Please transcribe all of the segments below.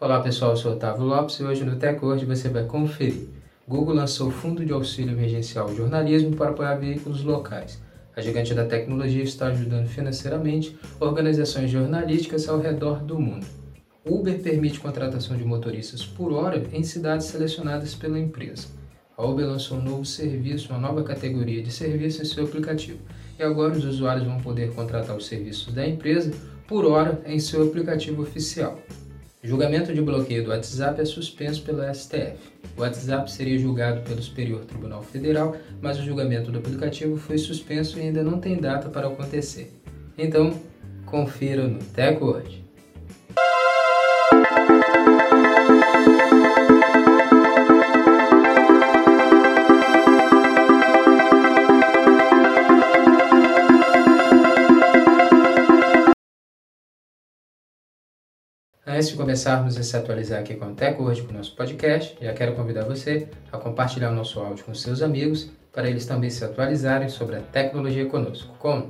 Olá pessoal, eu sou Otávio Lopes e hoje no TechWord você vai conferir. Google lançou Fundo de Auxílio Emergencial Jornalismo para apoiar veículos locais. A gigante da tecnologia está ajudando financeiramente organizações jornalísticas ao redor do mundo. Uber permite contratação de motoristas por hora em cidades selecionadas pela empresa. A Uber lançou um novo serviço, uma nova categoria de serviço em seu aplicativo. E agora os usuários vão poder contratar os serviços da empresa por hora em seu aplicativo oficial. Julgamento de bloqueio do WhatsApp é suspenso pelo STF. O WhatsApp seria julgado pelo Superior Tribunal Federal, mas o julgamento do aplicativo foi suspenso e ainda não tem data para acontecer. Então, confira no TechWord. Antes de começarmos a se atualizar aqui com Teco hoje com o nosso podcast, já quero convidar você a compartilhar o nosso áudio com seus amigos para eles também se atualizarem sobre a tecnologia conosco, com.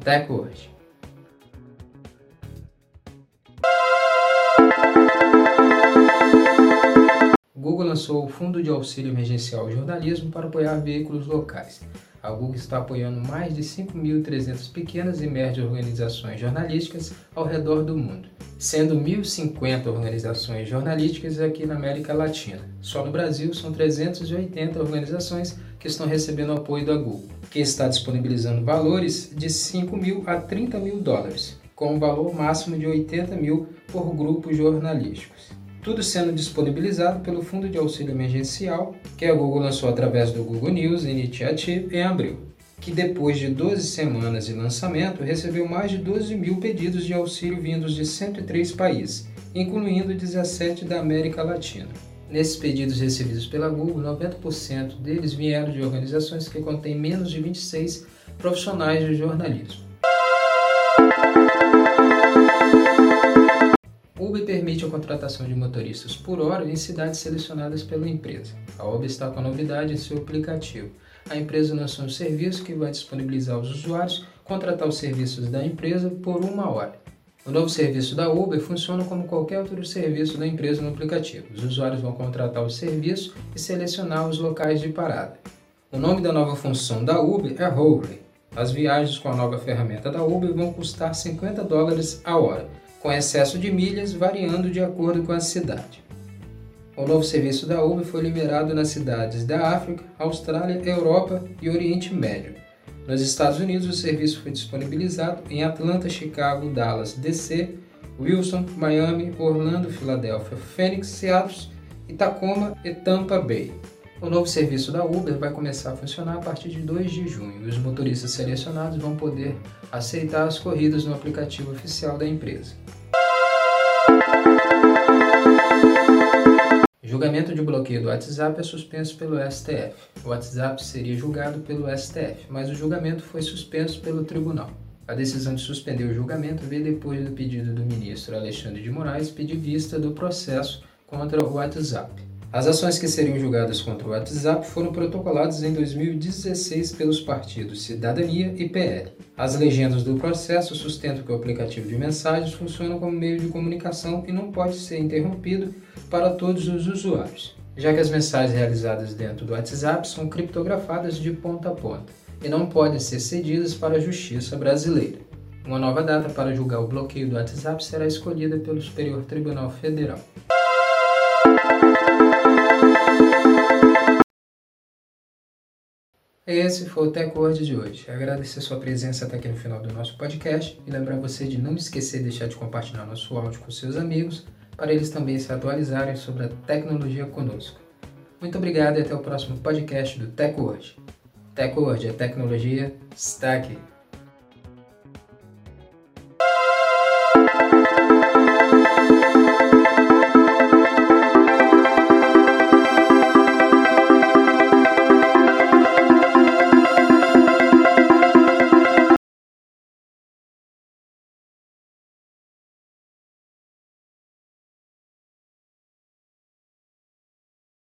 O Google lançou o Fundo de Auxílio Emergencial ao Jornalismo para apoiar veículos locais. A Google está apoiando mais de 5.300 pequenas e médias organizações jornalísticas ao redor do mundo sendo 1.050 organizações jornalísticas aqui na América Latina. Só no Brasil são 380 organizações que estão recebendo apoio da Google, que está disponibilizando valores de 5 mil a 30 mil dólares, com um valor máximo de 80 mil por grupos jornalísticos. Tudo sendo disponibilizado pelo Fundo de Auxílio Emergencial, que a Google lançou através do Google News Initiative em abril que depois de 12 semanas de lançamento recebeu mais de 12 mil pedidos de auxílio vindos de 103 países, incluindo 17 da América Latina. Nesses pedidos recebidos pela Google, 90% deles vieram de organizações que contêm menos de 26 profissionais de jornalismo. Uber permite a contratação de motoristas por hora em cidades selecionadas pela empresa. A Uber está com a novidade em seu aplicativo a empresa lançou um serviço que vai disponibilizar aos usuários contratar os serviços da empresa por uma hora. O novo serviço da Uber funciona como qualquer outro serviço da empresa no aplicativo. Os usuários vão contratar o serviço e selecionar os locais de parada. O nome da nova função da Uber é Hurry. As viagens com a nova ferramenta da Uber vão custar 50 dólares a hora, com excesso de milhas variando de acordo com a cidade. O novo serviço da Uber foi liberado nas cidades da África, Austrália, Europa e Oriente Médio. Nos Estados Unidos, o serviço foi disponibilizado em Atlanta, Chicago, Dallas, DC, Wilson, Miami, Orlando, Filadélfia, Phoenix, Seattle, Tacoma e Tampa Bay. O novo serviço da Uber vai começar a funcionar a partir de 2 de junho e os motoristas selecionados vão poder aceitar as corridas no aplicativo oficial da empresa. julgamento de bloqueio do WhatsApp é suspenso pelo STF. O WhatsApp seria julgado pelo STF, mas o julgamento foi suspenso pelo tribunal. A decisão de suspender o julgamento veio depois do pedido do ministro Alexandre de Moraes pedir vista do processo contra o WhatsApp. As ações que seriam julgadas contra o WhatsApp foram protocoladas em 2016 pelos partidos Cidadania e PL. As legendas do processo sustentam que o aplicativo de mensagens funciona como meio de comunicação e não pode ser interrompido para todos os usuários, já que as mensagens realizadas dentro do WhatsApp são criptografadas de ponta a ponta e não podem ser cedidas para a justiça brasileira. Uma nova data para julgar o bloqueio do WhatsApp será escolhida pelo Superior Tribunal Federal. Esse foi o TechWord de hoje. Agradecer sua presença até aqui no final do nosso podcast e lembrar você de não esquecer de deixar de compartilhar nosso áudio com seus amigos para eles também se atualizarem sobre a tecnologia conosco. Muito obrigado e até o próximo podcast do TechWord. TechWord, a tecnologia está aqui.